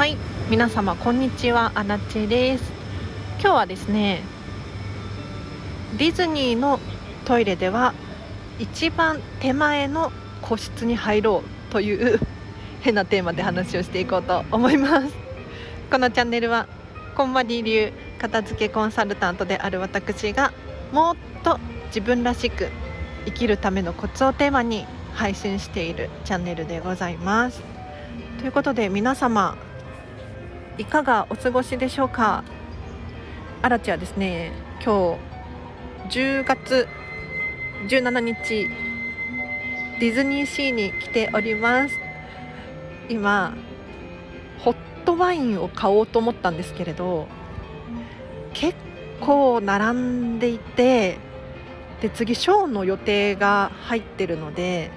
はい皆様こんにちはアラチェです。今日はですねディズニーのトイレでは一番手前の個室に入ろうという 変なテーマで話をしていこうと思います。このチャンネルはこんまり流片付けコンサルタントである私がもっと自分らしく生きるためのコツをテーマに配信しているチャンネルでございます。ということで皆様いかがお過ごしでしょうか？アラチはですね今日10月17日ディズニーシーに来ております。今ホットワインを買おうと思ったんですけれど結構並んでいてで次ショーの予定が入ってるので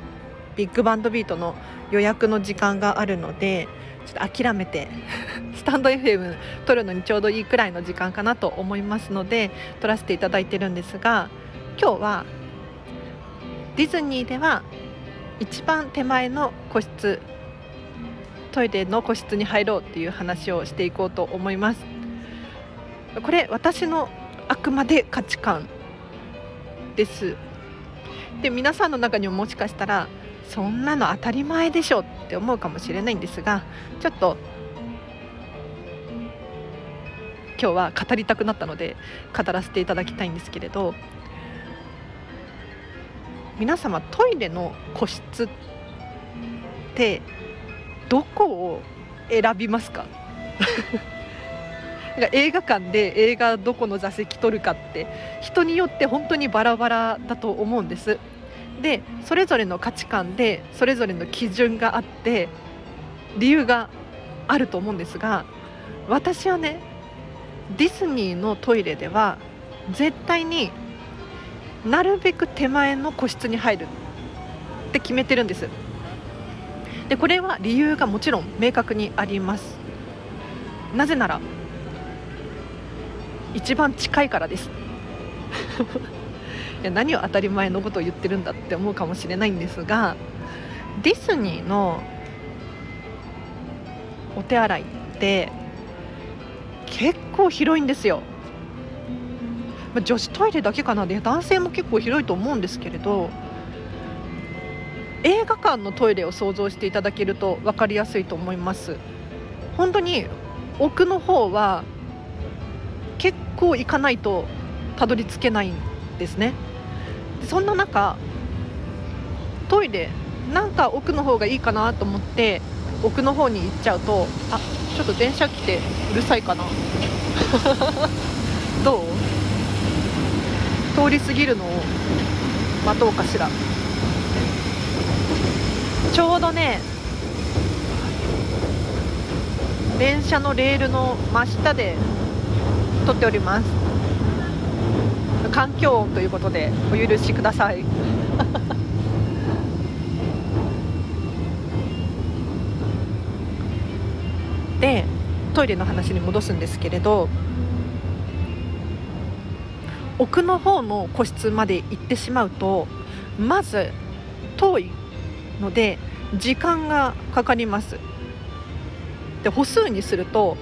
ビッグバンドビートの予約の時間があるのでちょっと諦めて スタンド FM 撮るのにちょうどいいくらいの時間かなと思いますので撮らせていただいてるんですが今日はディズニーでは一番手前の個室トイレの個室に入ろうっていう話をしていこうと思います。これ私のあくまで価値観です。で皆さんの中にももしかしたらそんなの当たり前でしょって思うかもしれないんですがちょっと今日は語りたくなったので語らせていただきたいんですけれど皆様トイレの個室ってどこを選びますか？なんか映画館で映画どこの座席取るかって人によって本当にバラバラだと思うんです。でそれぞれの価値観でそれぞれの基準があって理由があると思うんですが私はねディズニーのトイレでは絶対になるべく手前の個室に入るって決めてるんです。でこれは理由がもちろん明確にあります。なぜなら一番近いからです。いや何を当たり前のことを言ってるんだって思うかもしれないんですがディズニーのお手洗いって結構広いんですよ、女子トイレだけかな？で男性も結構広いと思うんですけれど映画館のトイレを想像していただけると分かりやすいと思います。本当に奥の方は結構行かないとたどり着けないんですね。そんな中トイレなんか奥の方がいいかなと思って奥の方に行っちゃうとあちょっと電車来てうるさいかな。どう？通り過ぎるのを待とうかしら。ちょうどね電車のレールの真下で撮っております。環境音ということでお許しください。でトイレの話に戻すんですけれど奥の方の個室まで行ってしまうとまず遠いので時間がかかります。で歩数にすると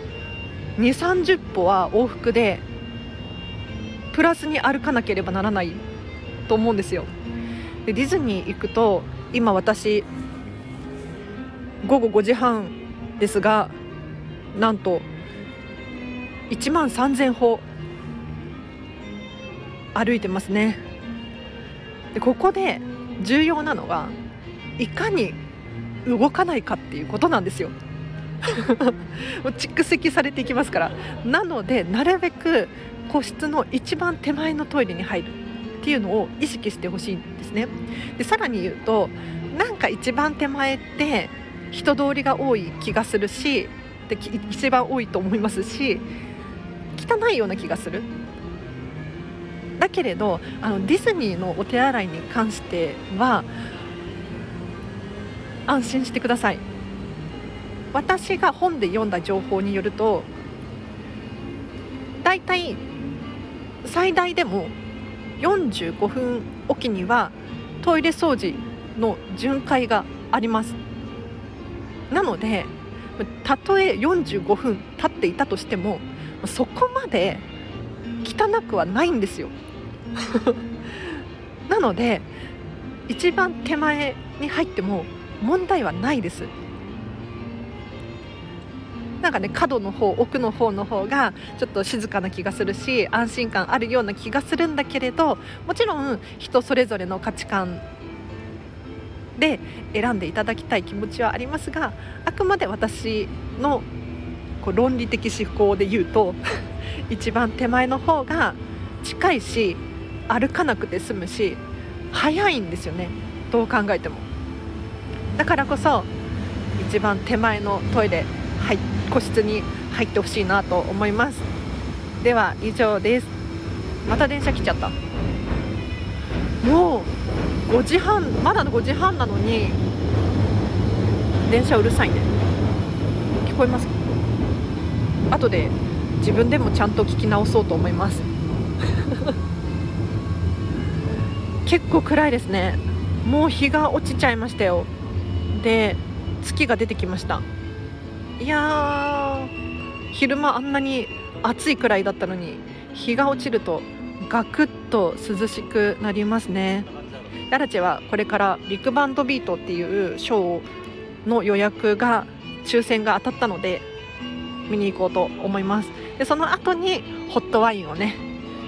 2 3 0歩は往復でプラスに歩かなければならないと思うんですよ。でディズニー行くと今私午後5時半ですがなんと1万3000歩歩いてますね。でここで重要なのはいかに動かないかっていうことなんですよ。蓄積されていきますから。なのでなるべく個室の一番手前のトイレに入るっていうのを意識してほしいんですね。でさらに言うとなんか一番手前って人通りが多い気がするしで一番多いと思いますし汚いような気がする。だけれどあのディズニーのお手洗いに関しては安心してください。私が本で読んだ情報によるとだいたい最大でも45分おきにはトイレ掃除の巡回があります。なのでたとえ45分経っていたとしてもそこまで汚くはないんですよ。なので一番手前に入っても問題はないです。なんかね角の方奥の方の方がちょっと静かな気がするし安心感あるような気がするんだけれどもちろん人それぞれの価値観で選んでいただきたい気持ちはありますがあくまで私のこう論理的思考で言うと 一番手前の方が近いし歩かなくて済むし早いんですよね。どう考えても。だからこそ一番手前のトイレ、個室に入ってほしいなと思います。では以上です。また電車来ちゃった。もう5時半まだ5時半なのに電車うるさいね。聞こえます？後で自分でもちゃんと聞き直そうと思います。結構暗いですね。もう日が落ちちゃいましたよ。で月が出てきました。いやー昼間あんなに暑いくらいだったのに日が落ちるとガクッと涼しくなりますね。ヤラチェはこれからビッグバンドビートっていうショーの予約が抽選が当たったので見に行こうと思います。でその後にホットワインをね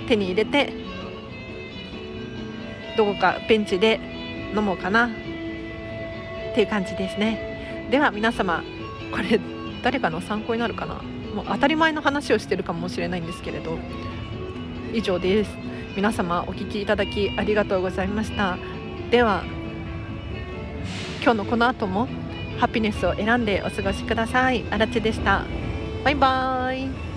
手に入れてどこかベンチで飲もうかなっていう感じですね。では皆様これ誰かの参考になるかな？もう当たり前の話をしてるかもしれないんですけれど以上です。皆様お聞きいただきありがとうございました。では今日のこの後もハピネスを選んでお過ごしください。あらちでした。バイバーイ。